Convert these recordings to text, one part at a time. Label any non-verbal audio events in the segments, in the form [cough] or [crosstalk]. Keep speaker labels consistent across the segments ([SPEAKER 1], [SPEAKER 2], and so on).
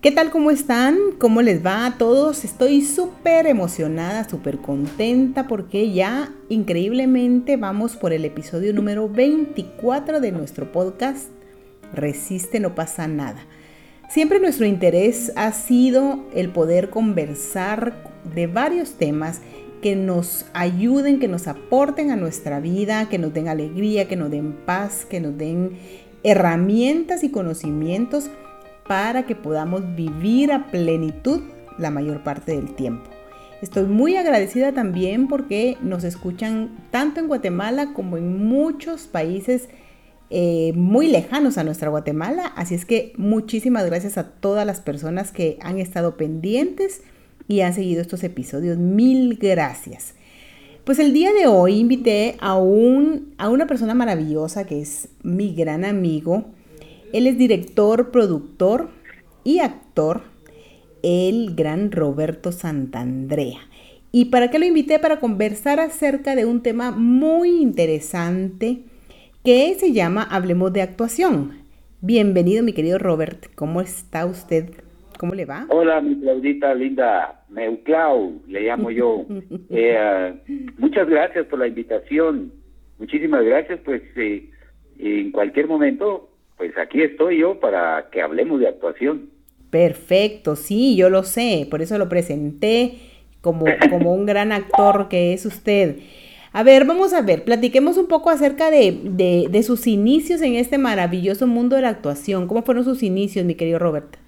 [SPEAKER 1] ¿Qué tal? ¿Cómo están? ¿Cómo les va a todos? Estoy súper emocionada, súper contenta porque ya increíblemente vamos por el episodio número 24 de nuestro podcast Resiste, no pasa nada. Siempre nuestro interés ha sido el poder conversar de varios temas que nos ayuden, que nos aporten a nuestra vida, que nos den alegría, que nos den paz, que nos den herramientas y conocimientos para que podamos vivir a plenitud la mayor parte del tiempo. Estoy muy agradecida también porque nos escuchan tanto en Guatemala como en muchos países eh, muy lejanos a nuestra Guatemala. Así es que muchísimas gracias a todas las personas que han estado pendientes y han seguido estos episodios. Mil gracias. Pues el día de hoy invité a, un, a una persona maravillosa que es mi gran amigo, él es director, productor y actor, el gran Roberto Santandrea. ¿Y para qué lo invité? Para conversar acerca de un tema muy interesante que se llama Hablemos de actuación. Bienvenido, mi querido Robert. ¿Cómo está usted? ¿Cómo le va?
[SPEAKER 2] Hola, mi Claudita linda. Meuclau, le llamo yo. [laughs] Eh, muchas gracias por la invitación. Muchísimas gracias. Pues eh, en cualquier momento pues aquí estoy yo para que hablemos de actuación.
[SPEAKER 1] Perfecto, sí, yo lo sé, por eso lo presenté como, como un gran actor que es usted. A ver, vamos a ver, platiquemos un poco acerca de, de, sus inicios en este maravilloso mundo de la actuación. ¿Cómo fueron sus inicios, mi querido Robert?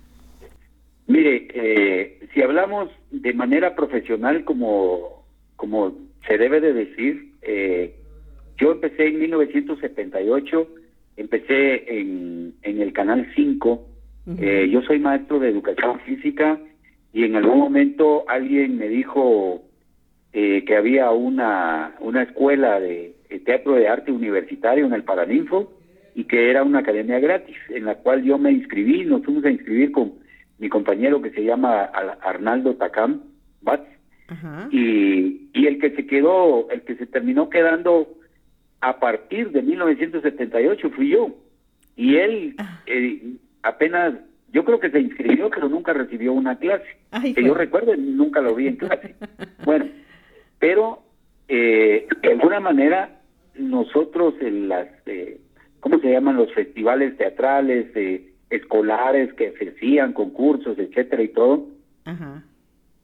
[SPEAKER 2] Mire, eh, si hablamos de manera profesional, como, como se debe de decir, eh, yo empecé en 1978 empecé en, en el Canal 5. Eh, yo soy maestro de educación física y en algún momento alguien me dijo eh, que había una, una escuela de, teatro de arte universitario en el Paraninfo y que era una academia gratis en la cual yo me inscribí, nos fuimos a inscribir con mi compañero que se llama Arnaldo Tacam Batz y, y el que se quedó, el que se terminó quedando a partir de 1978 fui yo. Y él ah. eh, apenas, yo creo que se inscribió, pero nunca recibió una clase. que yo recuerdo, nunca lo vi en clase. [laughs] bueno, pero eh, de alguna manera nosotros en las, eh, ¿cómo se llaman? Los festivales teatrales, eh, escolares que se hacían, concursos, etcétera y todo.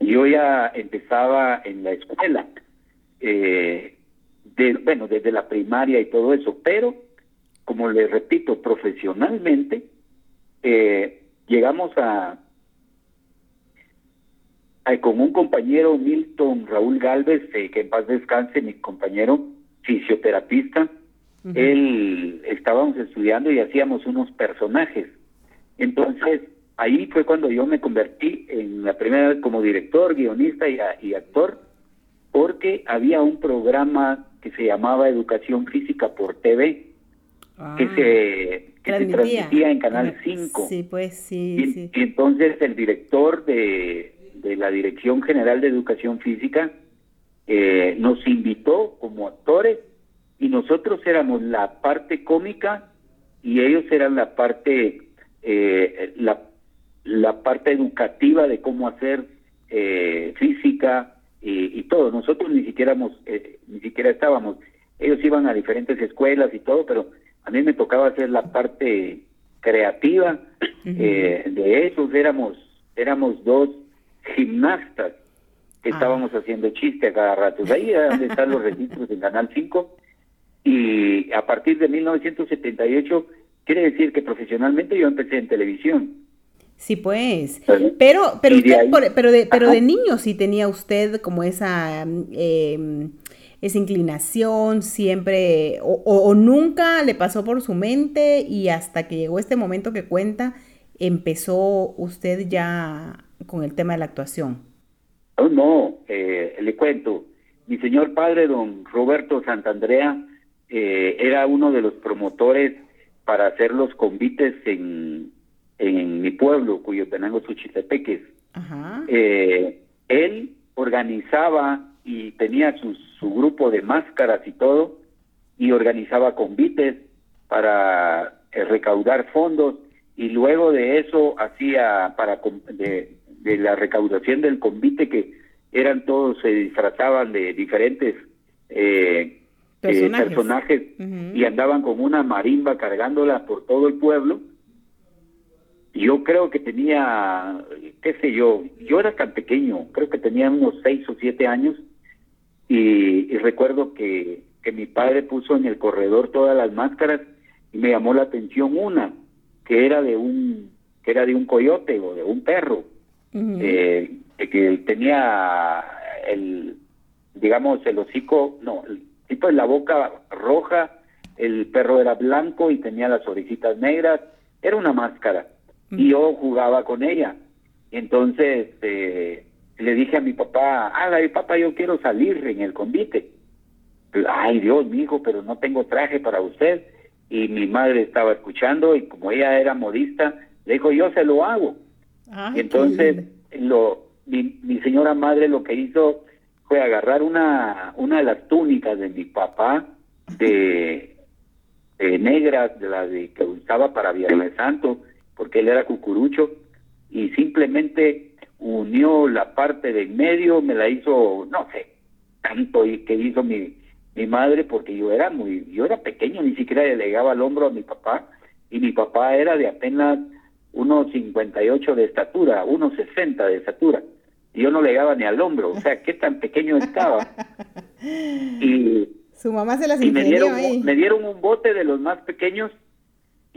[SPEAKER 2] Yo ya empezaba en la escuela. Eh, bueno, desde la primaria y todo eso, pero como les repito, profesionalmente eh, llegamos a, con un compañero Milton Raúl Galvez, eh, que en paz descanse, mi compañero fisioterapista, él estábamos estudiando y hacíamos unos personajes. Entonces, ahí fue cuando yo me convertí en la primera vez como director, guionista y actor, porque había un programa que se llamaba Educación Física por TV, que, ah. se, transmitía en Canal 5.
[SPEAKER 1] Sí, pues sí
[SPEAKER 2] y, entonces el director de, de, la Dirección General de Educación Física eh, nos invitó como actores y nosotros éramos la parte cómica y ellos eran la parte eh, la, la parte educativa de cómo hacer eh, física y, todo. Nosotros ni siquiera, eh, ni siquiera estábamos. Ellos iban a diferentes escuelas y todo, pero a mí me tocaba hacer la parte creativa eh, de esos. Éramos, éramos dos gimnastas que ah. estábamos haciendo chiste a cada rato. Ahí es donde [laughs] están los registros en Canal 5. Y a partir de 1978, quiere decir que profesionalmente yo empecé en televisión.
[SPEAKER 1] Sí, pues. Pero, pero, usted, pero, de, pero de niño sí tenía usted como esa, em, esa inclinación, siempre, o, nunca le pasó por su mente y hasta que llegó este momento que cuenta, empezó usted ya con el tema de la actuación.
[SPEAKER 2] Oh, no, eh, le cuento. Mi señor padre, don Roberto Santandrea, eh, era uno de los promotores para hacer los convites en en mi pueblo, cuyo tenemos Suchitepeques. Eh, él organizaba y tenía su, su grupo de máscaras y todo, y organizaba convites para eh, recaudar fondos, y luego de eso hacía para de, la recaudación del convite que eran todos se disfrazaban de diferentes eh, eh, personajes, y andaban con una marimba cargándola por todo el pueblo. Yo creo que tenía, qué sé yo, yo era tan pequeño, creo que tenía unos seis o siete años y, recuerdo que, que mi padre puso en el corredor todas las máscaras y me llamó la atención una que era de un que era de un coyote o de un perro eh, que tenía el digamos el hocico no el tipo de la boca roja el perro era blanco y tenía las orejitas negras era una máscara y yo jugaba con ella. Entonces eh, le dije a mi papá ay papá yo quiero salir en el convite ay Dios mi hijo pero no tengo traje para usted y mi madre estaba escuchando y como ella era modista, le dijo, yo se lo hago. entonces lo, mi, mi, señora madre lo que hizo fue agarrar una, una de las túnicas de mi papá de, negras, de las de, que usaba para Viernes Santo, porque él era cucurucho, y simplemente unió la parte de medio, me la hizo, no sé, tanto que hizo mi, mi madre porque yo era muy, yo era pequeño, ni siquiera le llegaba al hombro a mi papá y mi papá era de apenas unos 58 de estatura, unos 60 de estatura y yo no le llegaba ni al hombro, o sea, qué tan pequeño estaba. [laughs] Y
[SPEAKER 1] su mamá se las
[SPEAKER 2] y me dieron, me dieron un bote de los más pequeños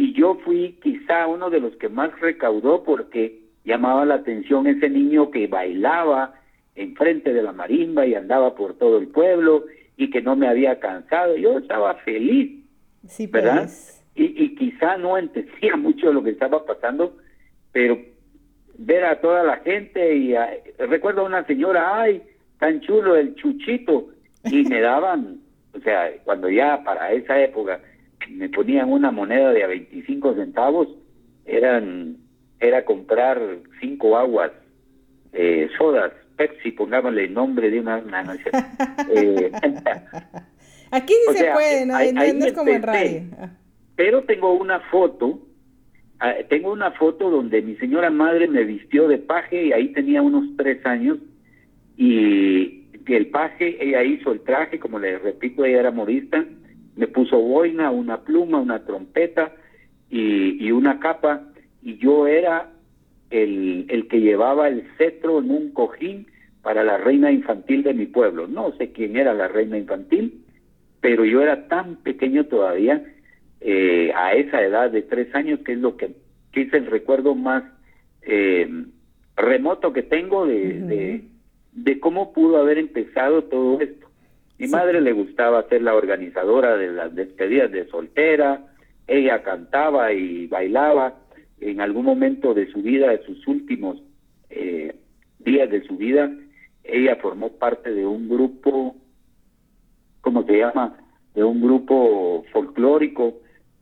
[SPEAKER 2] y yo fui quizá uno de los que más recaudó porque llamaba la atención ese niño que bailaba enfrente de la marimba y andaba por todo el pueblo y que no me había cansado. Yo estaba feliz, sí, ¿verdad? Pues. Y, y quizá no entendía [laughs] mucho de lo que estaba pasando, pero ver a toda la gente y recuerdo a una señora, ay, tan chulo el chuchito, y me daban, o sea, cuando ya para esa época me ponían una moneda de a 25 centavos, eran era comprar cinco aguas eh, sodas Pepsi, pongámosle el nombre de una... [laughs]
[SPEAKER 1] Eh, Aquí sí se puede, ¿no? es como en radio.
[SPEAKER 2] Pero tengo una foto, ah, tengo una foto donde mi señora madre me vistió de paje y ahí tenía unos tres años y el paje, ella hizo el traje, como le repito, ella era modista, me puso boina, una pluma, una trompeta y, y una capa y yo era el, el que llevaba el cetro en un cojín para la reina infantil de mi pueblo. No sé quién era la reina infantil, pero yo era tan pequeño todavía, eh, a esa edad de tres años, que es lo que, que es el recuerdo más eh, remoto que tengo de, de, cómo pudo haber empezado todo esto. Mi madre le gustaba ser la organizadora de las despedidas de soltera, ella cantaba y bailaba en algún momento de su vida, de sus últimos eh, días de su vida, ella formó parte de un grupo, ¿cómo se llama? De un grupo folclórico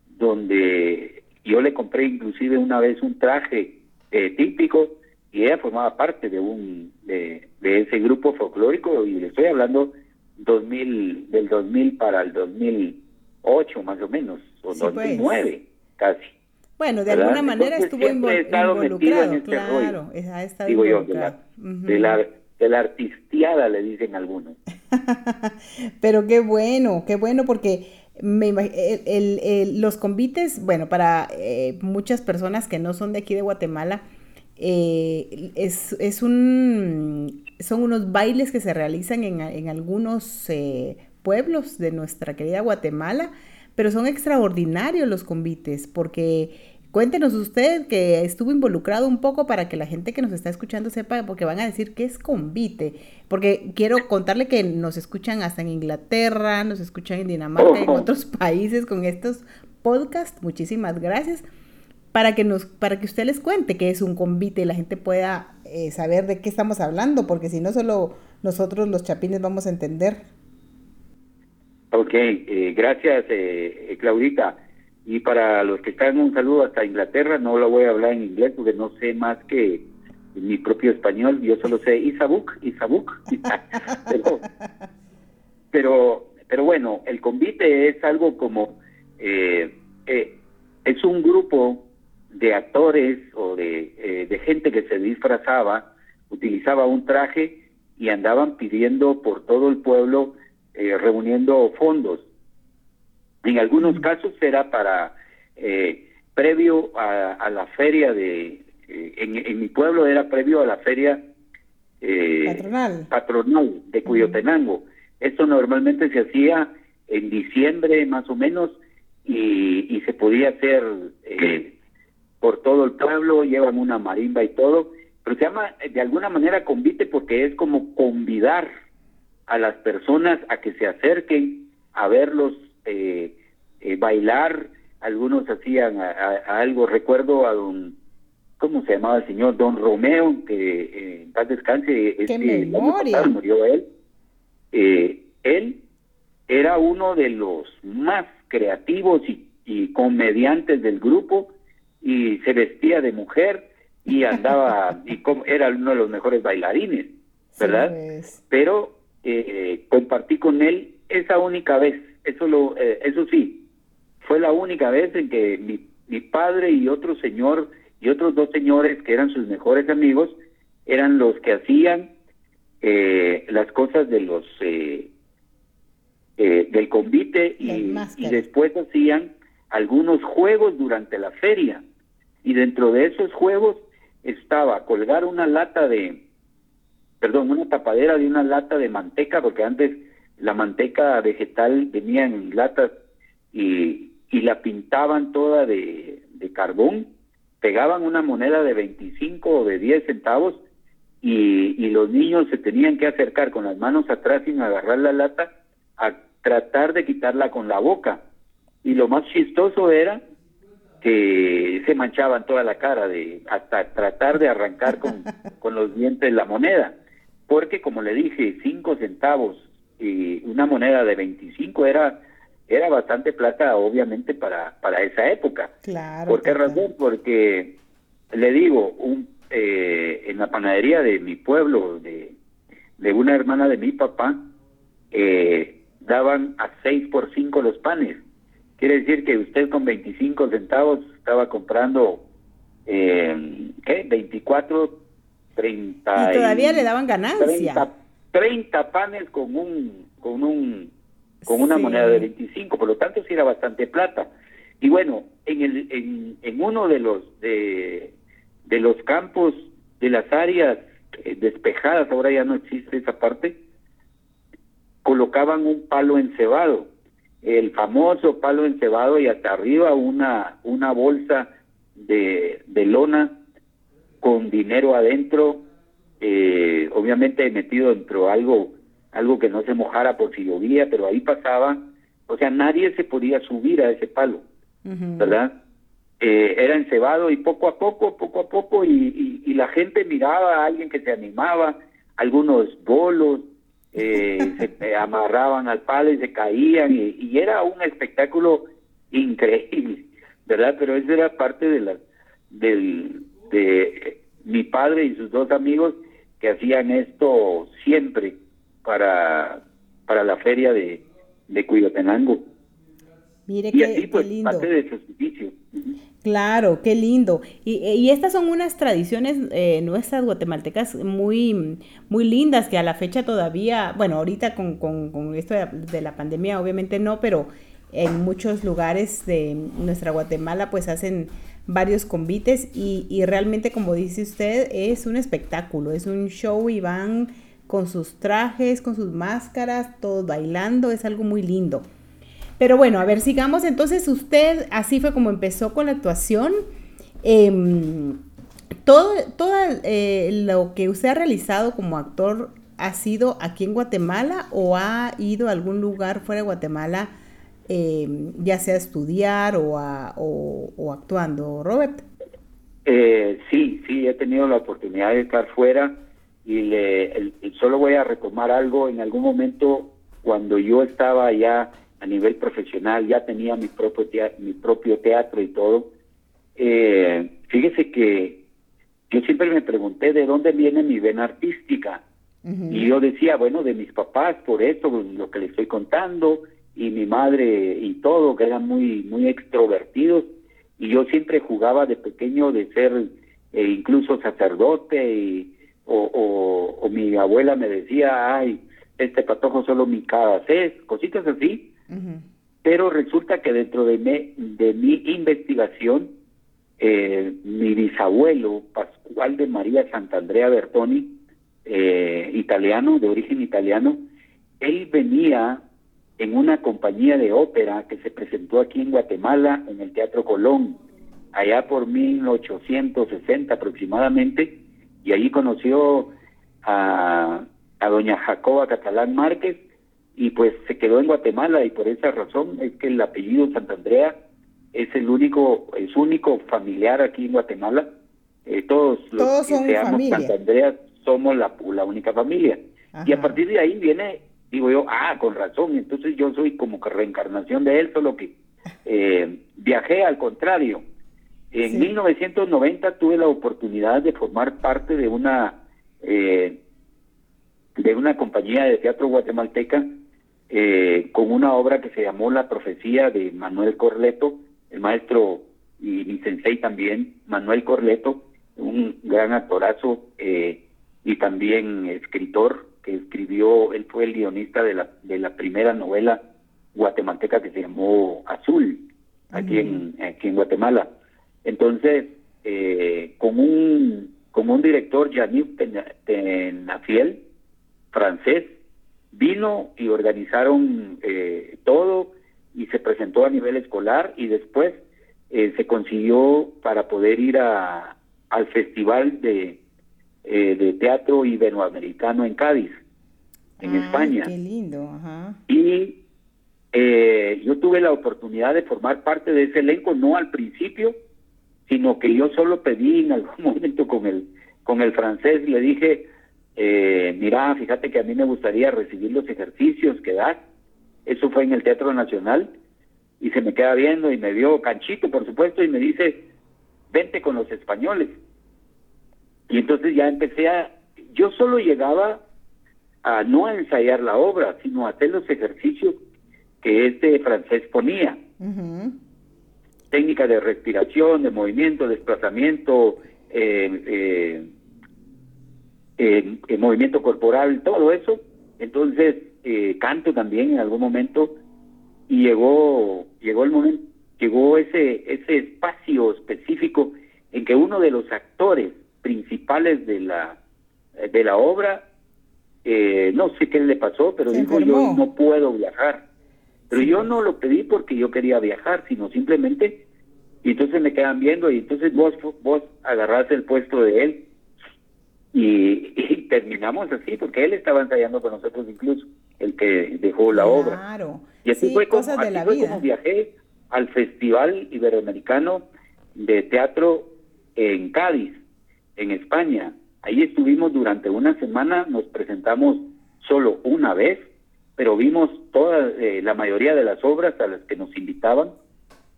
[SPEAKER 2] donde yo le compré inclusive una vez un traje eh, típico y ella formaba parte de un de, ese grupo folclórico y le estoy hablando 2000 del 2000 para el 2008 más o menos o 2009 pues. casi
[SPEAKER 1] bueno de alguna manera estuvo involucrado en este claro ha estado digo yo
[SPEAKER 2] de la, de la artistiada, le dicen algunos. [laughs]
[SPEAKER 1] Pero qué bueno, qué bueno, porque me, el, los convites, bueno, para eh, muchas personas que no son de aquí de Guatemala, eh, es, es, un, son unos bailes que se realizan en, en algunos eh, pueblos de nuestra querida Guatemala, pero son extraordinarios los convites porque Cuéntenos usted que estuvo involucrado un poco para que la gente que nos está escuchando sepa, porque van a decir que es convite. Porque quiero contarle que nos escuchan hasta en Inglaterra, nos escuchan en Dinamarca, en otros países con estos podcasts. Muchísimas gracias. Para que, nos, para que usted les cuente qué es un convite y la gente pueda eh, saber de qué estamos hablando, porque si no, solo nosotros los chapines vamos a entender.
[SPEAKER 2] Ok, eh, gracias, eh, Claudita. Y para los que están, un saludo hasta Inglaterra, no lo voy a hablar en inglés porque no sé más que mi propio español, yo solo sé Isabuk, Isabuk. [laughs] pero, pero, bueno, el convite es algo como, eh, eh, es un grupo de actores o de, eh, de gente que se disfrazaba, utilizaba un traje y andaban pidiendo por todo el pueblo, eh, reuniendo fondos. En algunos casos era para, eh, previo a, la feria de, en, mi pueblo era previo a la feria patronal. patronal de Cuyotenango. Esto normalmente se hacía en diciembre más o menos y, y se podía hacer eh, por todo el pueblo, llevan una marimba y todo, pero se llama de alguna manera convite porque es como convidar a las personas a que se acerquen a verlos eh, eh, bailar, algunos hacían algo, recuerdo a don, ¿cómo se llamaba el señor? Don Romeo, que en paz descanse,
[SPEAKER 1] ¡Qué memoria!
[SPEAKER 2] murió él, él era uno de los más creativos y, comediantes del grupo y se vestía de mujer y [laughs] andaba y como, era uno de los mejores bailarines, ¿verdad?
[SPEAKER 1] Pues.
[SPEAKER 2] Pero eh, compartí con él esa única vez, eso lo, eh, eso sí, fue la única vez en que mi, mi padre y otro señor y otros dos señores que eran sus mejores amigos eran los que hacían eh, las cosas de los eh, eh, del convite y, después hacían algunos juegos durante la feria. Y dentro de esos juegos estaba colgar una lata de, perdón, una tapadera de una lata de manteca, porque antes la manteca vegetal venía en latas y, y la pintaban toda de, de carbón, pegaban una moneda de 25 o de 10 centavos y, y los niños se tenían que acercar con las manos atrás sin agarrar la lata a tratar de quitarla con la boca. Y lo más chistoso era que se manchaban toda la cara de hasta tratar de arrancar con, [laughs] con los dientes la moneda. Porque como le dije, cinco centavos y una moneda de 25 era era bastante plata obviamente para para esa época.
[SPEAKER 1] Claro.
[SPEAKER 2] ¿Por qué razón? Porque le digo, un eh, en la panadería de mi pueblo, de, de una hermana de mi papá, eh, daban a 6 por 5 los panes. Quiere decir que usted con 25 centavos estaba comprando, eh, ¿qué? 24, 30.
[SPEAKER 1] Y todavía le daban ganancia.
[SPEAKER 2] 30, panes con un, con un, con una moneda de 25, por lo tanto sí era bastante plata. Y bueno, en el, en, en uno de los, de, de los campos, de las áreas eh, despejadas, ahora ya no existe esa parte, colocaban un palo encebado, el famoso palo encebado y hasta arriba una, una bolsa de, de lona con dinero adentro, eh, obviamente metido dentro algo, algo que no se mojara por si llovía, pero ahí pasaba, o sea, nadie se podía subir a ese palo, ¿verdad? Eh, era encebado y poco a poco, poco a poco, y, y, la gente miraba a alguien que se animaba, algunos bolos, eh, se [laughs] amarraban al palo y se caían y, era un espectáculo increíble, ¿verdad? Pero eso era parte de la del de mi padre y sus dos amigos que hacían esto siempre para para la feria de de Cuyotenango.
[SPEAKER 1] Mire y así, pues, parte de servicio. Claro, qué lindo. Y, y estas son unas tradiciones eh, nuestras guatemaltecas muy, muy lindas que a la fecha todavía, bueno, ahorita con, con, esto de, la pandemia obviamente no, pero en muchos lugares de nuestra Guatemala pues hacen varios convites y, y realmente como dice usted es un espectáculo, es un show y van con sus trajes, con sus máscaras, todos bailando, es algo muy lindo. Pero bueno, a ver, sigamos. Entonces, usted así fue como empezó con la actuación. Em, todo todo eh, lo que usted ha realizado como actor ha sido aquí en Guatemala o ha ido a algún lugar fuera de Guatemala, em, ya sea a estudiar o, o, actuando, Robert?
[SPEAKER 2] Eh, sí, sí, he tenido la oportunidad de estar fuera y le, solo voy a retomar algo en algún momento cuando yo estaba ya a nivel profesional, ya tenía mi propio teatro, mi propio teatro y todo. Eh, fíjese que yo siempre me pregunté de dónde viene mi vena artística. Y yo decía, bueno, de mis papás, por eso, lo que le estoy contando, y mi madre y todo, que eran muy, muy extrovertidos. y yo siempre jugaba de pequeño de ser eh, incluso sacerdote y, o, mi abuela me decía, ay, este patojo solo mi cada cositas así. Pero resulta que dentro de, de mi investigación, eh, mi bisabuelo, Pascual de María Santandrea Bertoni, eh, italiano, de origen italiano, él venía en una compañía de ópera que se presentó aquí en Guatemala, en el Teatro Colón, allá por 1860 aproximadamente, y allí conoció a doña Jacoba Catalán Márquez, y pues se quedó en Guatemala, y por esa razón es que el apellido Santandrea es el único, es único familiar aquí en Guatemala. Eh, todos los que seamos Santandrea somos la, la única familia. Y a partir de ahí viene digo yo, ah, con razón, entonces yo soy como que reencarnación de él, solo que eh, viajé al contrario. En 1990 tuve la oportunidad de formar parte de una eh, de una compañía de teatro guatemalteca eh, con una obra que se llamó La Profecía de Manuel Corleto, el maestro y mi sensei también, Manuel Corleto, un gran actorazo y también escritor que escribió, él fue el guionista de la, de la primera novela guatemalteca que se llamó Azul, aquí, en, aquí en Guatemala. Entonces, eh, con, un, con un director, Yannick Tenafiel, francés, vino y organizaron eh, todo y se presentó a nivel escolar y después eh, se consiguió para poder ir a, al festival de, eh, de teatro iberoamericano en Cádiz, en España.
[SPEAKER 1] Qué lindo,
[SPEAKER 2] Y eh, yo tuve la oportunidad de formar parte de ese elenco, no al principio, sino que yo solo pedí en algún [laughs] momento con el, con el francés, le dije, eh, mira, fíjate que a mí me gustaría recibir los ejercicios que das. Eso fue en el Teatro Nacional y se me queda viendo y me vio canchito, por supuesto, y me dice, vente con los españoles. Y entonces ya empecé a, yo solo llegaba a no a ensayar la obra, sino a hacer los ejercicios que este francés ponía. Técnica de respiración, de movimiento, desplazamiento, eh, eh, movimiento corporal, todo eso. Entonces, eh, canto también en algún momento y llegó, llegó el momento, llegó ese, ese espacio específico en que uno de los actores principales de la, de la obra, eh, no sé qué le pasó, pero dijo yo no puedo viajar. Pero yo no lo pedí porque yo quería viajar, sino simplemente, y entonces me quedan viendo y entonces vos, vos agarraste el puesto de él y, terminamos así, porque él estaba ensayando con nosotros incluso, el que dejó la obra. Y así fue, como, así fue como viajé al Festival Iberoamericano de Teatro en Cádiz en España. Ahí estuvimos durante una semana, nos presentamos solo una vez, pero vimos toda eh, la mayoría de las obras a las que nos invitaban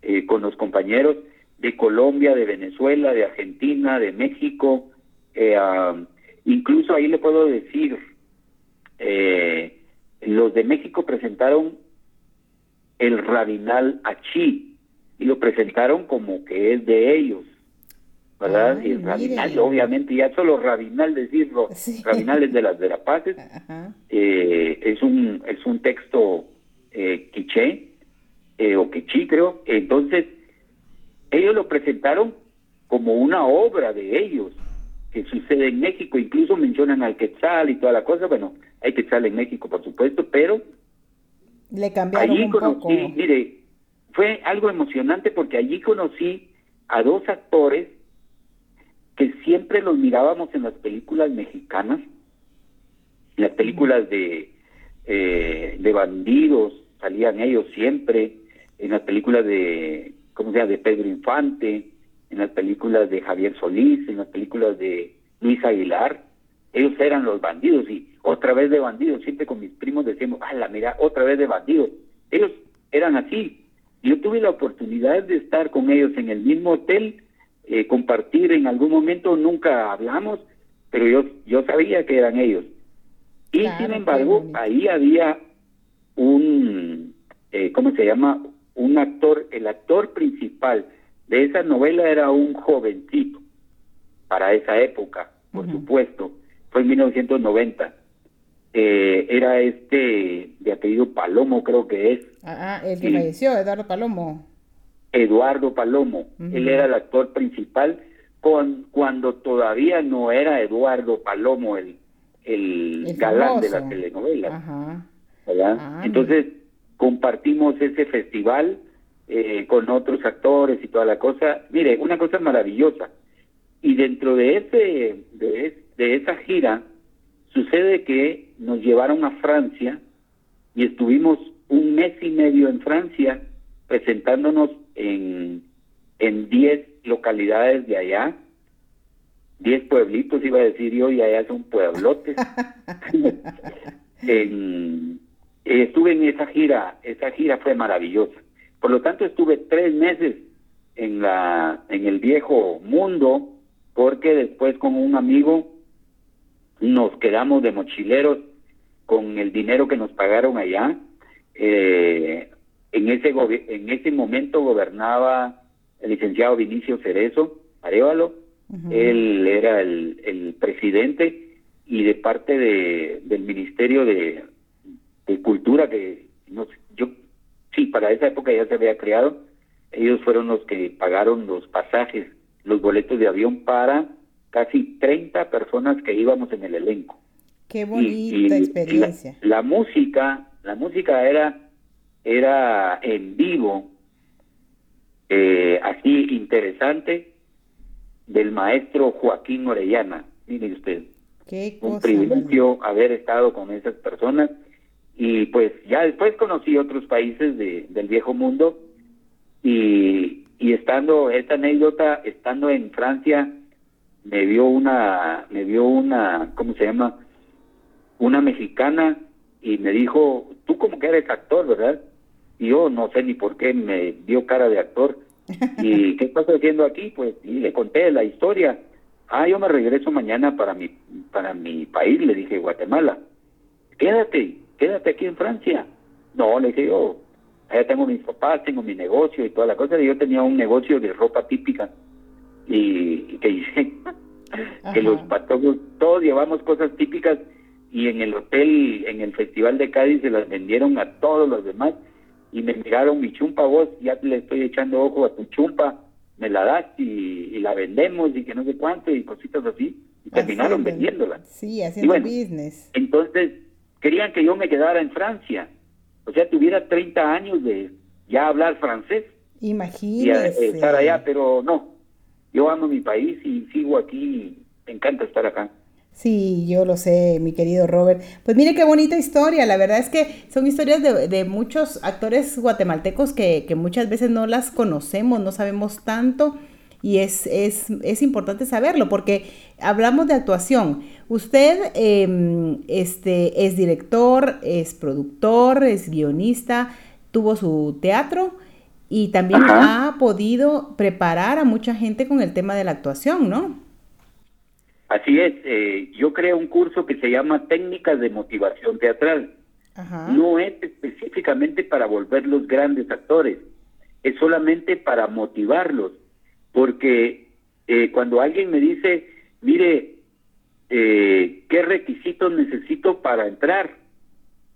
[SPEAKER 2] eh, con los compañeros de Colombia, de Venezuela, de Argentina, de México. Eh, incluso ahí le puedo decir, los de México presentaron el Rabinal Achí y lo presentaron como que es de ellos. ¿verdad? y Rabinal, obviamente, ya solo Rabinal decirlo, Rabinales de las Verapaces, [laughs] eh, es un es un texto eh, quiché, eh, o quichí creo, entonces ellos lo presentaron como una obra de ellos, que sucede en México, incluso mencionan al Quetzal y toda la cosa, bueno, hay Quetzal en México, por supuesto, pero...
[SPEAKER 1] Le cambiaron allí
[SPEAKER 2] conocí, mire, fue algo emocionante porque allí conocí a dos actores que siempre los mirábamos en las películas mexicanas, en las películas de, eh, de bandidos, salían ellos siempre, en las películas de, ¿cómo se llama?, de Pedro Infante, en las películas de Javier Solís, en las películas de Luis Aguilar, ellos eran los bandidos y otra vez de bandidos, siempre con mis primos decíamos, ah, la mira, otra vez de bandidos. Ellos eran así. Yo tuve la oportunidad de estar con ellos en el mismo hotel eh, compartir en algún momento, nunca hablamos, pero yo, yo sabía que eran ellos. Y sin embargo, ahí había un, eh, ¿cómo se llama? Un actor, el actor principal de esa novela era un jovencito, para esa época, por supuesto, fue en 1990. Eh, era este de apellido Palomo, creo que es.
[SPEAKER 1] Ah, ah el que falleció, Eduardo Palomo.
[SPEAKER 2] Eduardo Palomo, él era el actor principal con, cuando todavía no era Eduardo Palomo el, el, galán de la telenovela. Ajá. Ah, Entonces compartimos ese festival eh, con otros actores y toda la cosa. Mire, una cosa maravillosa. Y dentro de ese de, de esa gira sucede que nos llevaron a Francia y estuvimos un mes y medio en Francia presentándonos en en 10 localidades de allá, 10 pueblitos iba a decir yo, y allá son pueblotes. [laughs] en, estuve en esa gira, esa gira fue maravillosa. Por lo tanto, estuve tres meses en la en el viejo mundo, porque después con un amigo nos quedamos de mochileros con el dinero que nos pagaron allá. Eh, en ese en ese momento gobernaba el licenciado Vinicio Cerezo Arevalo, él era el, el, presidente y de parte de, del Ministerio de, de Cultura, que no yo, sí, para esa época ya se había creado, ellos fueron los que pagaron los pasajes, los boletos de avión para casi 30 personas que íbamos en el elenco.
[SPEAKER 1] Qué bonita experiencia.
[SPEAKER 2] la, música, la música era era en vivo eh, así interesante del maestro Joaquín Orellana. Mire usted,
[SPEAKER 1] Qué
[SPEAKER 2] un privilegio haber estado con esas personas y pues ya después conocí otros países de, del viejo mundo y, y estando esta anécdota estando en Francia me vio una me vio una cómo se llama una mexicana y me dijo tú como que eres actor verdad y yo no sé ni por qué me dio cara de actor. [laughs] ¿Y qué estás haciendo aquí? Pues, y le conté la historia. Ah, yo me regreso mañana para mi, para mi país, le dije, Guatemala. Quédate, quédate aquí en Francia. No, le dije yo, allá tengo mis papás, tengo mi negocio y toda la cosa. Y yo tenía un negocio de ropa típica. Y, que hice que los patojos, todos llevamos cosas típicas y en el hotel, en el Festival de Cádiz se las vendieron a todos los demás y me miraron mi chumpa vos, ya le estoy echando ojo a tu chumpa, me la das y, la vendemos y que no sé cuánto y cositas así, y terminaron vendiéndola.
[SPEAKER 1] Sí, haciendo business.
[SPEAKER 2] Entonces, querían que yo me quedara en Francia, o sea, tuviera 30 años de ya hablar francés.
[SPEAKER 1] Imagínese.
[SPEAKER 2] Y estar allá, pero no, yo amo mi país y sigo aquí, me encanta estar acá.
[SPEAKER 1] Sí, yo lo sé, mi querido Robert. Pues mire qué bonita historia. La verdad es que son historias de, muchos actores guatemaltecos que, muchas veces no las conocemos, no sabemos tanto. Y es, es, es importante saberlo porque hablamos de actuación. Usted em, este, es director, es productor, es guionista, tuvo su teatro y también ha podido preparar a mucha gente con el tema de la actuación, ¿no?
[SPEAKER 2] Así es, eh, yo creo un curso que se llama Técnicas de Motivación Teatral. No es específicamente para volverlos grandes actores, es solamente para motivarlos, porque eh, cuando alguien me dice, mire, eh, ¿qué requisitos necesito para entrar?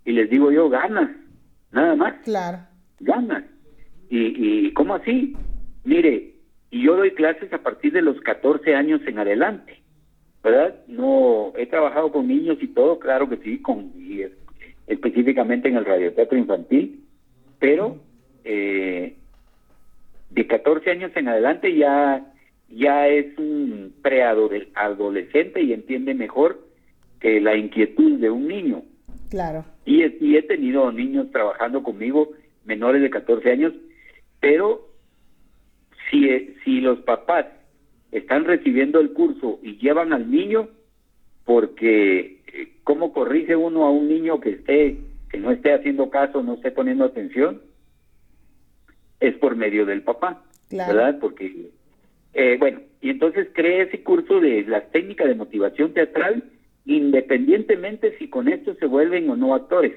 [SPEAKER 2] Y les digo yo, ganas, nada más.
[SPEAKER 1] Claro.
[SPEAKER 2] Ganas. ¿Y, y cómo así? Mire, y yo doy clases a partir de los 14 años en adelante. ¿verdad? No, he trabajado con niños y todo, claro que sí, con específicamente en el radioteatro infantil, pero eh, de 14 años en adelante ya, ya es un preadolescente y entiende mejor que la inquietud de un niño.
[SPEAKER 1] Claro.
[SPEAKER 2] Y, y he tenido niños trabajando conmigo, menores de 14 años, pero si, si los papás están recibiendo el curso y llevan al niño porque eh, cómo corrige uno a un niño que esté que no esté haciendo caso, no esté poniendo atención, es por medio del papá, ¿verdad? Porque eh, bueno, y entonces creé ese curso de las técnicas de motivación teatral, independientemente si con esto se vuelven o no actores.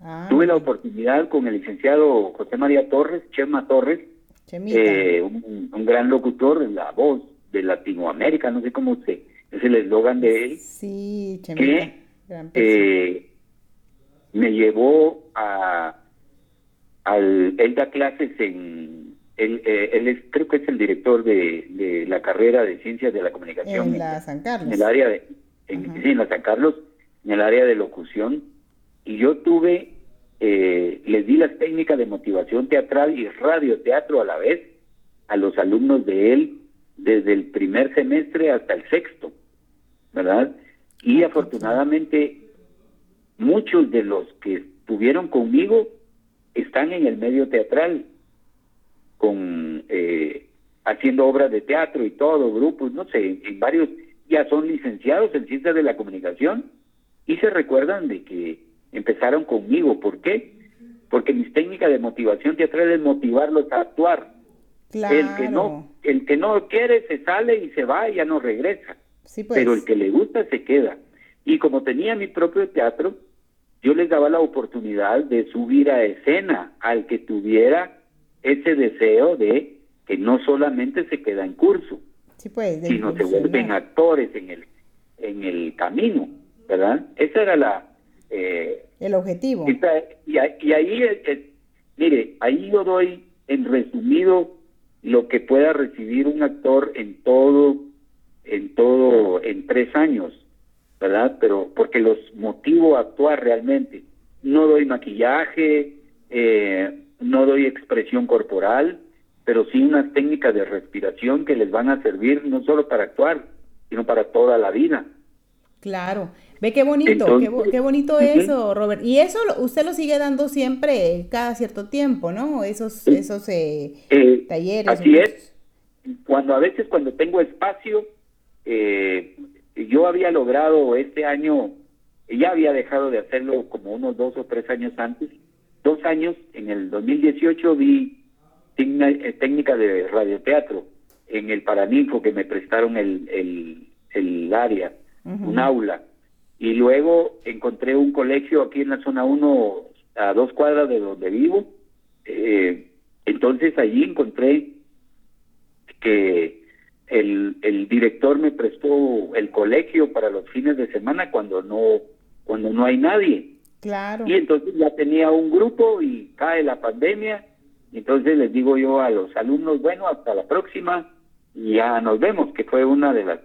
[SPEAKER 2] Ah. Tuve la oportunidad con el licenciado José María Torres, Chema Torres, eh, un, gran locutor, la voz de Latinoamérica, no sé cómo se, es el eslogan de él.
[SPEAKER 1] Sí,
[SPEAKER 2] Chemita. Que me llevó a, al, él da clases en, él, eh, él es, creo que es el director de, de, la carrera de Ciencias de la Comunicación.
[SPEAKER 1] En la San Carlos.
[SPEAKER 2] En el área de, en, en la San Carlos, en el área de locución. Y yo tuve eh, les di las técnicas de motivación teatral y radioteatro a la vez a los alumnos de él desde el primer semestre hasta el sexto, ¿verdad? Y afortunadamente muchos de los que estuvieron conmigo están en el medio teatral, con eh, haciendo obras de teatro y todo, grupos, no sé, en varios, ya son licenciados en ciencias de la comunicación y se recuerdan de que empezaron conmigo. ¿Por qué? Porque mis técnicas de motivación teatral es motivarlos a actuar. El que no, el que no quiere se sale y se va y ya no regresa.
[SPEAKER 1] Sí, pues.
[SPEAKER 2] Pero el que le gusta se queda. Y como tenía mi propio teatro, yo les daba la oportunidad de subir a escena al que tuviera ese deseo de que no solamente se queda en curso,
[SPEAKER 1] sí, pues,
[SPEAKER 2] sino se vuelven actores en el en el camino, ¿verdad? Esa era la
[SPEAKER 1] eh, el objetivo.
[SPEAKER 2] Y, ahí, mire, ahí yo doy en resumido lo que pueda recibir un actor en todo, en todo, en tres años, ¿verdad? Pero porque los motivo a actuar realmente. No doy maquillaje, eh, no doy expresión corporal, pero sí unas técnicas de respiración que les van a servir no solo para actuar, sino para toda la vida.
[SPEAKER 1] Claro. Ve qué bonito, qué, bonito eso, Robert. Y eso usted lo sigue dando siempre, cada cierto tiempo, ¿no? Esos, esos eh, eh, talleres.
[SPEAKER 2] Así es. Cuando a veces cuando tengo espacio, eh, yo había logrado este año, ya había dejado de hacerlo como unos dos o tres años antes. Dos años, en el 2018 vi técnica de radioteatro en el Paraninfo que me prestaron el, el, el área, un aula y luego encontré un colegio aquí en la zona 1 a dos cuadras de donde vivo. Eh, entonces allí encontré que el, el director me prestó el colegio para los fines de semana cuando no cuando no hay nadie.
[SPEAKER 1] Claro.
[SPEAKER 2] Y entonces ya tenía un grupo y cae la pandemia. Entonces les digo yo a los alumnos, bueno, hasta la próxima y ya nos vemos, que fue una de las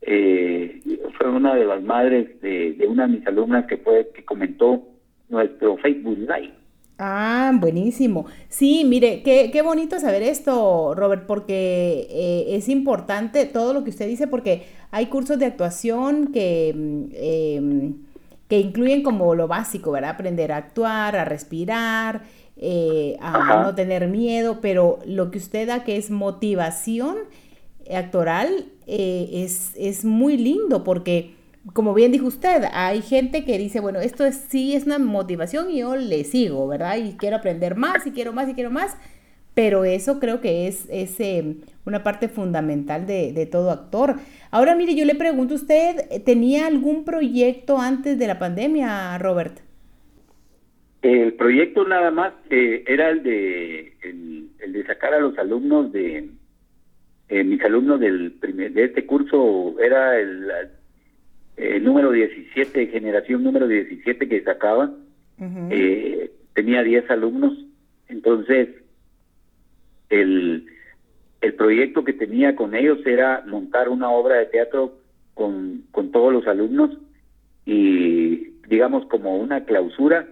[SPEAKER 2] eh, fue una de las madres de, una de mis alumnas que fue que comentó nuestro Facebook Live.
[SPEAKER 1] Ah, buenísimo. Sí, mire, qué, qué bonito saber esto, Robert, porque eh, es importante todo lo que usted dice, porque hay cursos de actuación que, em, que incluyen como lo básico, ¿verdad? Aprender a actuar, a respirar, eh, a no tener miedo, pero lo que usted da que es motivación actoral eh, es, es muy lindo porque, como bien dijo usted, hay gente que dice, bueno, esto es, sí es una motivación y yo le sigo, ¿verdad? Y quiero aprender más y quiero más y quiero más, pero eso creo que es, es eh, una parte fundamental de, de, todo actor. Ahora, mire, yo le pregunto, ¿usted tenía algún proyecto antes de la pandemia, Robert?
[SPEAKER 2] El proyecto nada más eh, era el de, el de sacar a los alumnos de, eh, mis alumnos del primer, de este curso era el, número 17, generación número 17 que sacaba. eh, tenía 10 alumnos. Entonces, el, el proyecto que tenía con ellos era montar una obra de teatro con, con todos los alumnos y digamos como una clausura,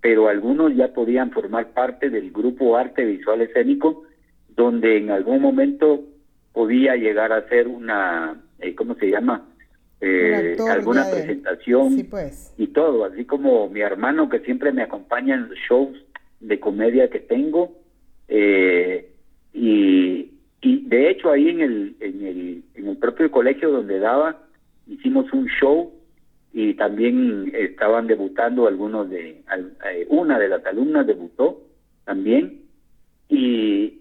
[SPEAKER 2] pero algunos ya podían formar parte del grupo Arte Visual Escénico, donde en algún momento podía llegar a ser una, eh, ¿cómo se llama? Eh, alguna presentación
[SPEAKER 1] pues.
[SPEAKER 2] y todo, así como mi hermano que siempre me acompaña en los shows de comedia que tengo eh, y, y de hecho ahí en el, en el en el propio colegio donde daba hicimos un show y también estaban debutando algunos de una de las alumnas debutó también y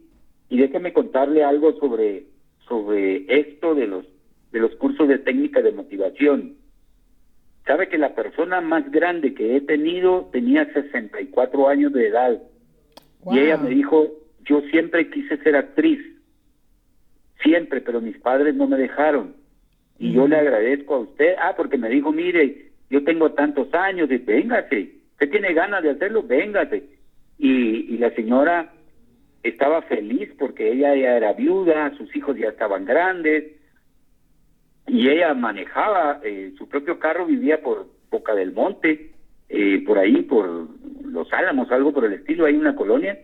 [SPEAKER 2] y déjeme contarle algo sobre sobre esto de los de los cursos de técnica de motivación. Sabe que la persona más grande que he tenido tenía 64 años de edad. Y ella me dijo, yo siempre quise ser actriz, siempre, pero mis padres no me dejaron. Y yo le agradezco a usted, ah, porque me dijo, mire, yo tengo tantos años, y véngase, usted tiene ganas de hacerlo, véngase. Y, y la señora estaba feliz porque ella ya era viuda, sus hijos ya estaban grandes, y ella manejaba eh, su propio carro, vivía por Boca del Monte, eh, por ahí, por Los Álamos, algo por el estilo, hay una colonia.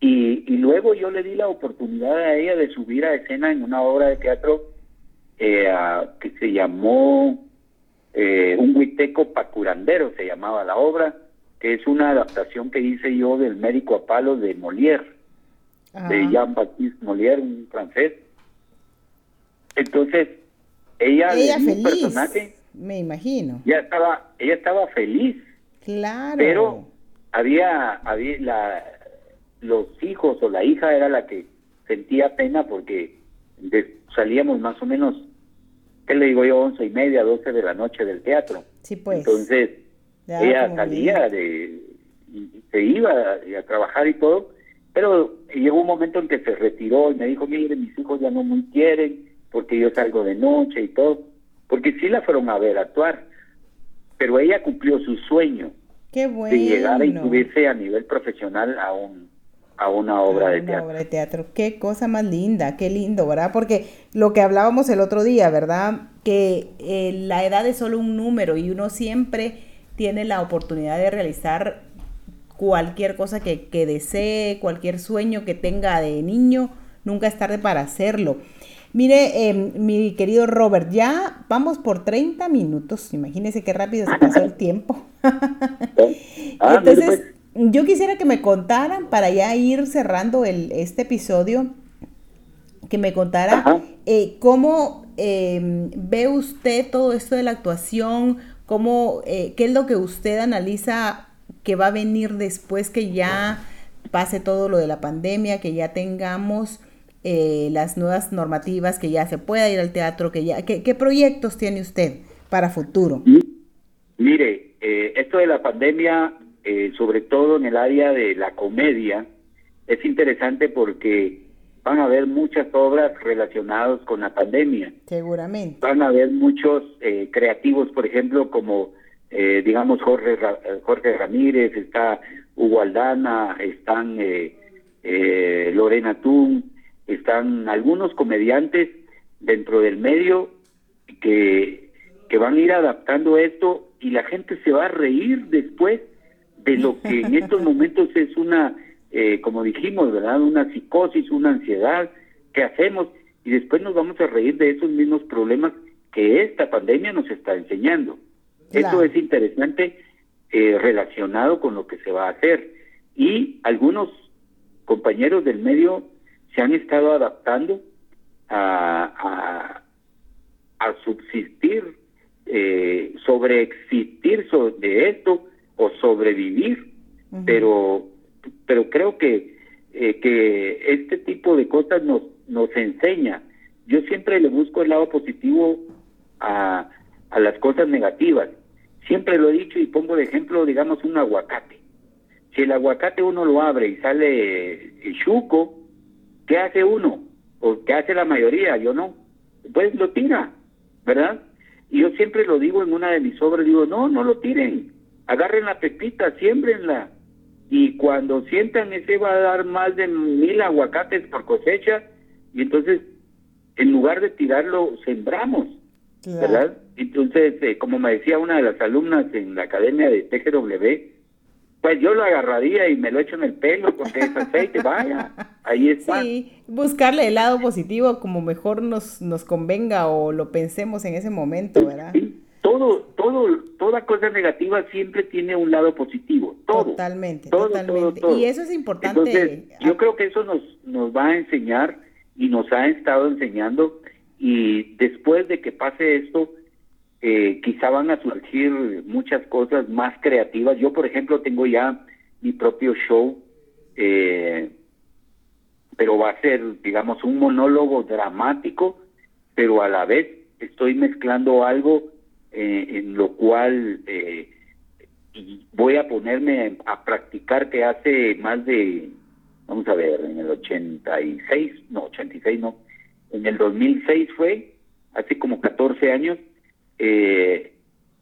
[SPEAKER 2] Y, y luego yo le di la oportunidad a ella de subir a escena en una obra de teatro eh, que se llamó eh, Un Huiteco Pacurandero, se llamaba la obra, que es una adaptación que hice yo del médico a palos de Molière, de Jean-Baptiste Molière, un francés. Entonces, ella,
[SPEAKER 1] ella feliz, personaje, me imagino.
[SPEAKER 2] Ya estaba, ella estaba feliz.
[SPEAKER 1] Claro.
[SPEAKER 2] Pero había, había la, los hijos o la hija era la que sentía pena porque salíamos más o menos, ¿qué le digo yo? Once y media, doce de la noche del teatro.
[SPEAKER 1] Sí, pues.
[SPEAKER 2] Entonces, ella salía de, se iba a, trabajar y todo, pero llegó un momento en que se retiró y me dijo, mire, mis hijos ya no me quieren porque yo salgo de noche y todo, porque sí la fueron a ver actuar, pero ella cumplió su sueño
[SPEAKER 1] Qué bueno.
[SPEAKER 2] de llegar a incluirse a nivel profesional a un a una obra de teatro.
[SPEAKER 1] obra de teatro. Qué cosa más linda, qué lindo, ¿verdad? Porque lo que hablábamos el otro día, ¿verdad? Que eh, la edad es solo un número y uno siempre tiene la oportunidad de realizar cualquier cosa que, que desee, cualquier sueño que tenga de niño, nunca es tarde para hacerlo. Mire, em, mi querido Robert, ya vamos por 30 minutos. Imagínese qué rápido se pasó el [laughs] tiempo. Ah, [laughs] Entonces, pues yo quisiera que me contaran, para ya ir cerrando el, este episodio, que me contara eh, cómo em, ve usted todo esto de la actuación, cómo, eh, qué es lo que usted analiza que va a venir después que ya pase todo lo de la pandemia, que ya tengamos eh, las nuevas normativas, que ya se pueda ir al teatro, que ya, ¿qué, proyectos tiene usted para futuro?
[SPEAKER 2] Mire, esto de la pandemia eh, sobre todo en el área de la comedia, es interesante porque van a haber muchas obras relacionadas con la pandemia.
[SPEAKER 1] Seguramente.
[SPEAKER 2] Van a haber muchos eh, creativos, por ejemplo, como, eh, digamos, Jorge, Jorge Ramírez, está Hugo Aldana, están Lorena Tun, están algunos comediantes dentro del medio que, que van a ir adaptando esto y la gente se va a reír después de lo que en estos momentos es una, eh, como dijimos, ¿verdad? Una psicosis, una ansiedad, ¿qué hacemos? Y después nos vamos a reír de esos mismos problemas que esta pandemia nos está enseñando. Eso es interesante eh, relacionado con lo que se va a hacer. Y algunos compañeros del medio se han estado adaptando a, a, subsistir, eh, sobre existir sobre esto o sobrevivir, pero, pero creo que, eh, que este tipo de cosas nos, nos enseña. Yo siempre le busco el lado positivo a, a las cosas negativas. Siempre lo he dicho y pongo de ejemplo, digamos, un aguacate. Si el aguacate uno lo abre y sale el chuco, ¿qué hace uno? ¿O qué hace la mayoría? Yo no. Pues lo tira, ¿verdad? Y yo siempre lo digo en una de mis obras, digo, no, no lo tiren agarren la pepita, siembrenla, y cuando sientan ese va a dar más de mil aguacates por cosecha, y entonces en lugar de tirarlo, sembramos, ¿verdad? Entonces, eh, como me decía una de las alumnas en la academia de TGW, pues yo lo agarraría y me lo echo en el pelo porque es aceite, vaya, ahí [laughs] está.
[SPEAKER 1] Sí, buscarle el lado positivo como mejor nos, nos convenga o lo pensemos en ese momento, ¿verdad?
[SPEAKER 2] Sí todo, todo, toda cosa negativa siempre tiene un lado positivo, todo.
[SPEAKER 1] Totalmente, totalmente. y eso es importante.
[SPEAKER 2] Entonces, yo creo que eso nos, nos va a enseñar y nos ha estado enseñando y después de que pase esto, eh, quizá van a surgir muchas cosas más creativas. Yo, por ejemplo, tengo ya mi propio show, eh, pero va a ser, digamos, un monólogo dramático, pero a la vez estoy mezclando algo eh, en lo cual eh, voy a ponerme a practicar que hace más de vamos a ver, en el 86, no, 86 no, en el 2006 fue, hace como 14 años, eh,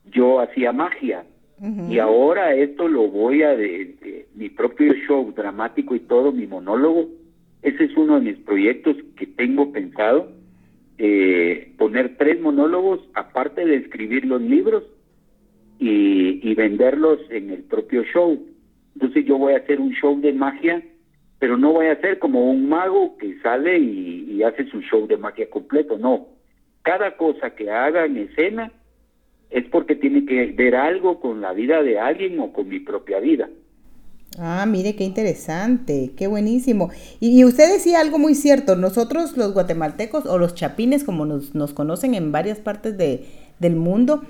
[SPEAKER 2] yo hacía magia. Y ahora esto lo voy a, de, mi propio show dramático y todo, mi monólogo, ese es uno de mis proyectos que tengo pensado, eh, poner tres monólogos, aparte de escribir los libros y, y venderlos en el propio show. Entonces yo voy a hacer un show de magia pero no voy a ser como un mago que sale y, hace su show de magia completo, no. Cada cosa que haga en escena es porque tiene que ver algo con la vida de alguien o con mi propia vida.
[SPEAKER 1] Ah, mire, qué interesante, qué buenísimo. Y, usted decía algo muy cierto, nosotros los guatemaltecos o los chapines, como nos, nos conocen en varias partes de, del mundo,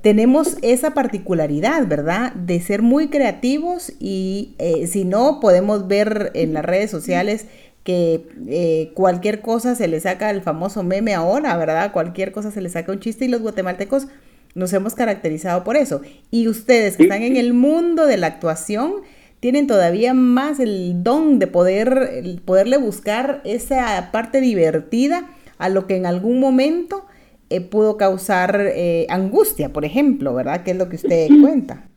[SPEAKER 1] tenemos esa particularidad, ¿verdad? De ser muy creativos y eh, si no, podemos ver en las redes sociales que eh, cualquier cosa se le saca el famoso meme ahora, ¿verdad? Cualquier cosa se le saca un chiste y los guatemaltecos nos hemos caracterizado por eso. Y ustedes que están en el mundo de la actuación, tienen todavía más el don de poder, poderle buscar esa parte divertida a lo que en algún momento eh, pudo causar eh, angustia, por ejemplo, ¿verdad? Que es lo que usted cuenta.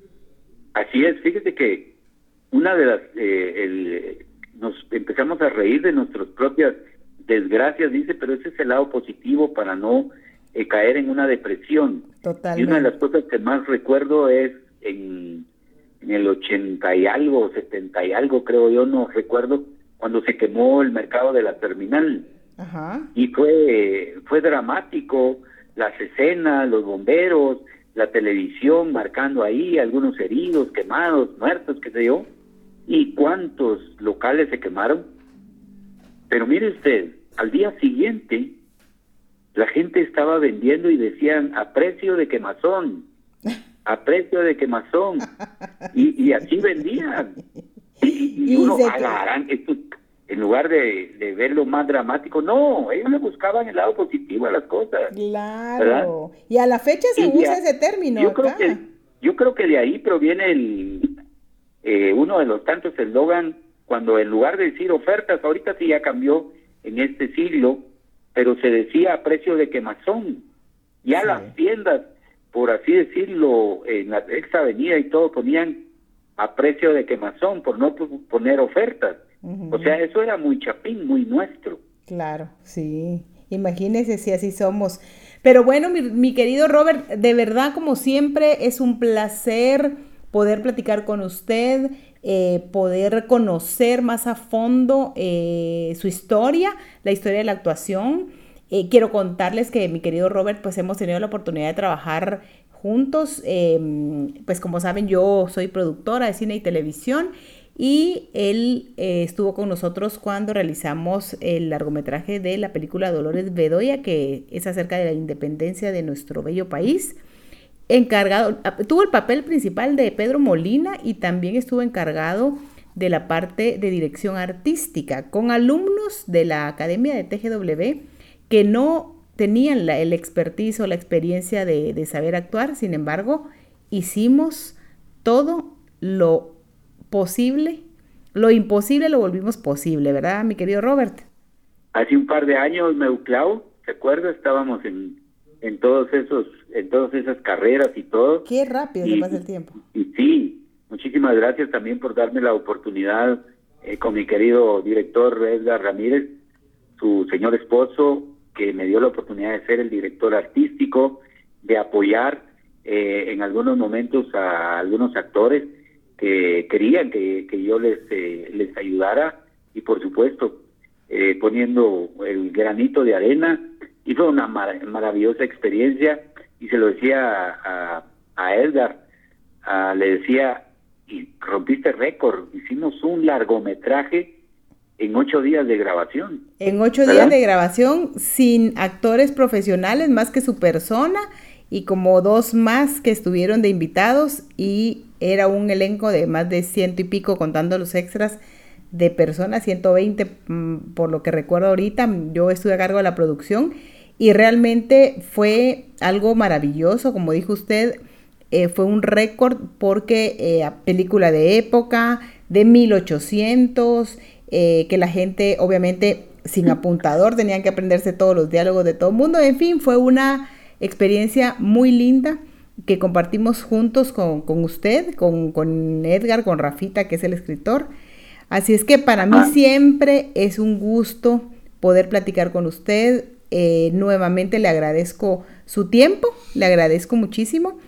[SPEAKER 2] Así es, fíjese que una de las, eh, nos empezamos a reír de nuestras propias desgracias, dice, pero ese es el lado positivo para no caer en una depresión. Totalmente. Y una de las cosas que más recuerdo es en, en el 80 y algo, 70 y algo, creo yo, no recuerdo, cuando se quemó el mercado de la terminal. Y fue, fue dramático, las escenas, los bomberos, la televisión marcando ahí, algunos heridos, quemados, muertos, qué sé yo, y cuántos locales se quemaron. Pero mire usted, al día siguiente la gente estaba vendiendo y decían a precio de quemazón, a precio de quemazón, y, y así vendían. Y, uno, agarran, esto en lugar de, ver lo más dramático, no, ellos le buscaban el lado positivo a las cosas.
[SPEAKER 1] Claro. Y a la fecha se usa ese término.
[SPEAKER 2] Yo creo, que, yo creo que de ahí proviene el eh, uno de los tantos eslogan, cuando en lugar de decir ofertas, ahorita sí ya cambió en este siglo, pero se decía a precio de quemazón. Ya las tiendas, por así decirlo, en la ex avenida y todo ponían a precio de quemazón, por no poner ofertas. O sea, eso era muy chapín, muy nuestro.
[SPEAKER 1] Claro, sí. Imagínese si así somos. Pero bueno, mi, querido Robert, de verdad, como siempre, es un placer poder platicar con usted, eh, poder conocer más a fondo eh, su historia, la historia de la actuación. Eh, quiero contarles que mi querido Robert, pues hemos tenido la oportunidad de trabajar juntos. Em, pues como saben, yo soy productora de cine y televisión y él eh, estuvo con nosotros cuando realizamos el largometraje de la película Dolores Bedoya, que es acerca de la independencia de nuestro bello país. Encargado, ah, tuvo el papel principal de Pedro Molina y también estuvo encargado de la parte de dirección artística con alumnos de la Academia de TGW que no tenían la, el expertise o la experiencia de, de saber actuar, sin embargo, hicimos todo lo posible, lo imposible lo volvimos posible, ¿verdad, mi querido Robert?
[SPEAKER 2] Hace un par de años, Meuclau, ¿te acuerdas? Estábamos en, en todos esos, en todas esas carreras y todo.
[SPEAKER 1] Qué rápido se pasa el tiempo.
[SPEAKER 2] Y sí, muchísimas gracias también por darme la oportunidad eh, con mi querido director Edgar Ramírez, su señor esposo, que me dio la oportunidad de ser el director artístico, de apoyar eh, en algunos momentos a algunos actores que querían que, yo les, eh, les ayudara y por supuesto eh, poniendo el granito de arena. Y fue una maravillosa experiencia. Y se lo decía a, a Edgar, le decía, y rompiste récord, hicimos un largometraje en ocho días de grabación.
[SPEAKER 1] En ocho días de grabación sin actores profesionales más que su persona y como dos más que estuvieron de invitados y era un elenco de más de ciento y pico contando los extras de personas, 120 mm, por lo que recuerdo ahorita, yo estuve a cargo de la producción y realmente fue algo maravilloso, como dijo usted, eh, fue un récord porque eh, película de época, de 1800, eh, que la gente, obviamente, sin apuntador, [laughs] tenían que aprenderse todos los diálogos de todo el mundo. En fin, fue una experiencia muy linda que compartimos juntos con, usted, con, con, Edgar, con Rafita, que es el escritor. Así es que para mí ah. siempre es un gusto poder platicar con usted. Eh, nuevamente le agradezco su tiempo, le agradezco muchísimo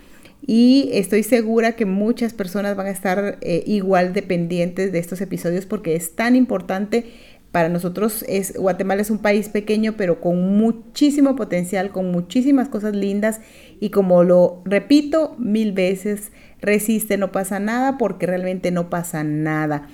[SPEAKER 1] y estoy segura que muchas personas van a estar eh, igual dependientes de estos episodios porque es tan importante para nosotros Guatemala es un país pequeño pero con muchísimo potencial, con muchísimas cosas lindas y como lo repito mil veces, resiste, no pasa nada porque realmente no pasa nada.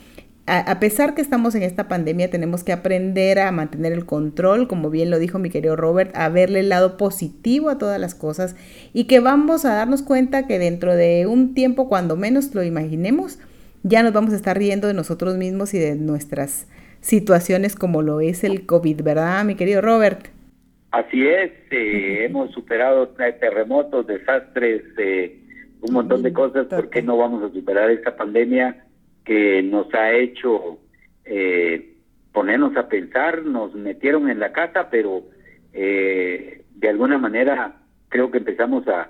[SPEAKER 1] A, pesar que estamos en esta pandemia, tenemos que aprender a mantener el control, como bien lo dijo mi querido Robert, a verle el lado positivo a todas las cosas y que vamos a darnos cuenta que dentro de un tiempo, cuando menos lo imaginemos, ya nos vamos a estar riendo de nosotros mismos y de nuestras situaciones como lo es el COVID, ¿verdad, mi querido Robert?
[SPEAKER 2] Así es, eh, hemos superado terremotos, desastres, eh, un montón de cosas, ¿por qué no vamos a superar esta pandemia que nos ha hecho eh, ponernos a pensar, nos metieron en la casa, pero de alguna manera creo que empezamos a,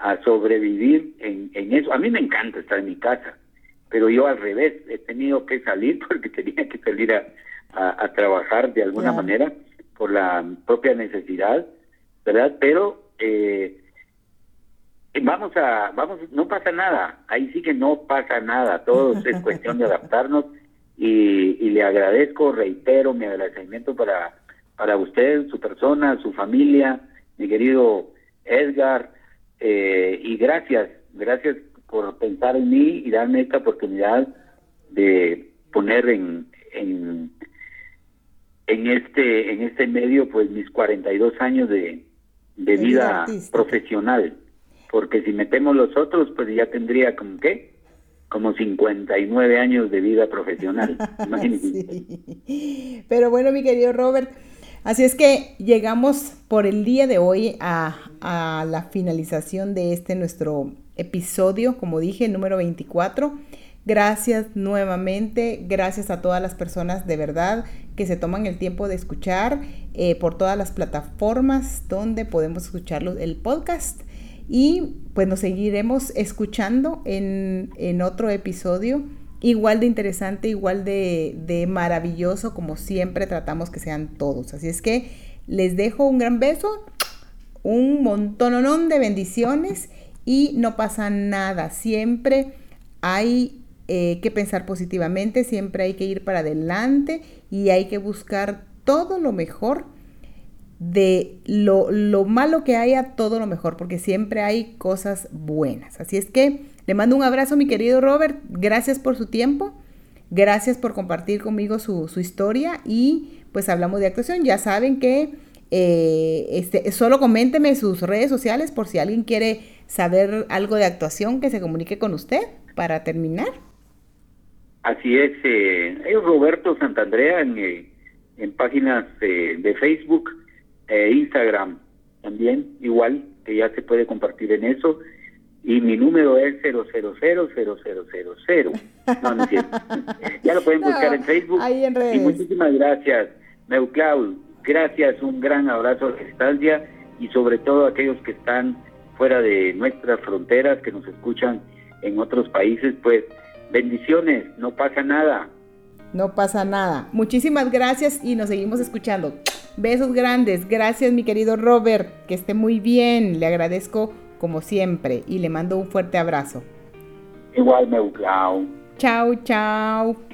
[SPEAKER 2] a sobrevivir en, en eso. A mí me encanta estar en mi casa, pero yo al revés, he tenido que salir [laughs] porque tenía que salir a, a, trabajar de alguna manera por la propia necesidad, ¿verdad? Pero eh, vamos a, vamos, no pasa nada, ahí sí que no pasa nada, todo [laughs] es cuestión de adaptarnos y, y le agradezco, reitero mi agradecimiento para, para usted, su persona, su familia, mi querido Edgar, eh, y gracias, gracias por pensar en mí y darme esta oportunidad de poner en, en, en este en este medio pues mis 42 años de, de vida profesional porque si metemos los otros pues ya tendría como qué como 59 años de vida profesional [laughs]
[SPEAKER 1] pero bueno mi querido Robert Así es que llegamos por el día de hoy a, a la finalización de este nuestro episodio, como dije, número 24. Gracias nuevamente, gracias a todas las personas de verdad que se toman el tiempo de escuchar eh, por todas las plataformas donde podemos escuchar el podcast. Y pues nos seguiremos escuchando en, en otro episodio igual de interesante, igual de, de, maravilloso como siempre tratamos que sean todos. Así es que les dejo un gran beso, un montón de bendiciones y no pasa nada. Siempre hay eh, que pensar positivamente, siempre hay que ir para adelante y hay que buscar todo lo mejor de lo, lo malo que haya, todo lo mejor, porque siempre hay cosas buenas. Así es que le mando un abrazo, mi querido Robert. Gracias por su tiempo. Gracias por compartir conmigo su, su historia y pues hablamos de actuación. Ya saben que eh, este, solo coménteme sus redes sociales por si alguien quiere saber algo de actuación que se comunique con usted para terminar.
[SPEAKER 2] Así es, eh, Roberto Santandrea en, eh, en páginas de Facebook e Instagram también, igual, que ya se puede compartir en eso. Y mi número es 0000000. No, no es cierto. [laughs] ya lo pueden buscar en Facebook. Y muchísimas gracias, Meuclaud Gracias, un gran abrazo a la distancia y sobre todo a aquellos que están fuera de nuestras fronteras, que nos escuchan en otros países, pues bendiciones, no pasa nada.
[SPEAKER 1] No pasa nada. Muchísimas gracias y nos seguimos escuchando. Besos grandes. Gracias, mi querido Robert. Que esté muy bien. Le agradezco como siempre y le mando un fuerte abrazo.
[SPEAKER 2] Igual, Meuclau.
[SPEAKER 1] Chao, chao.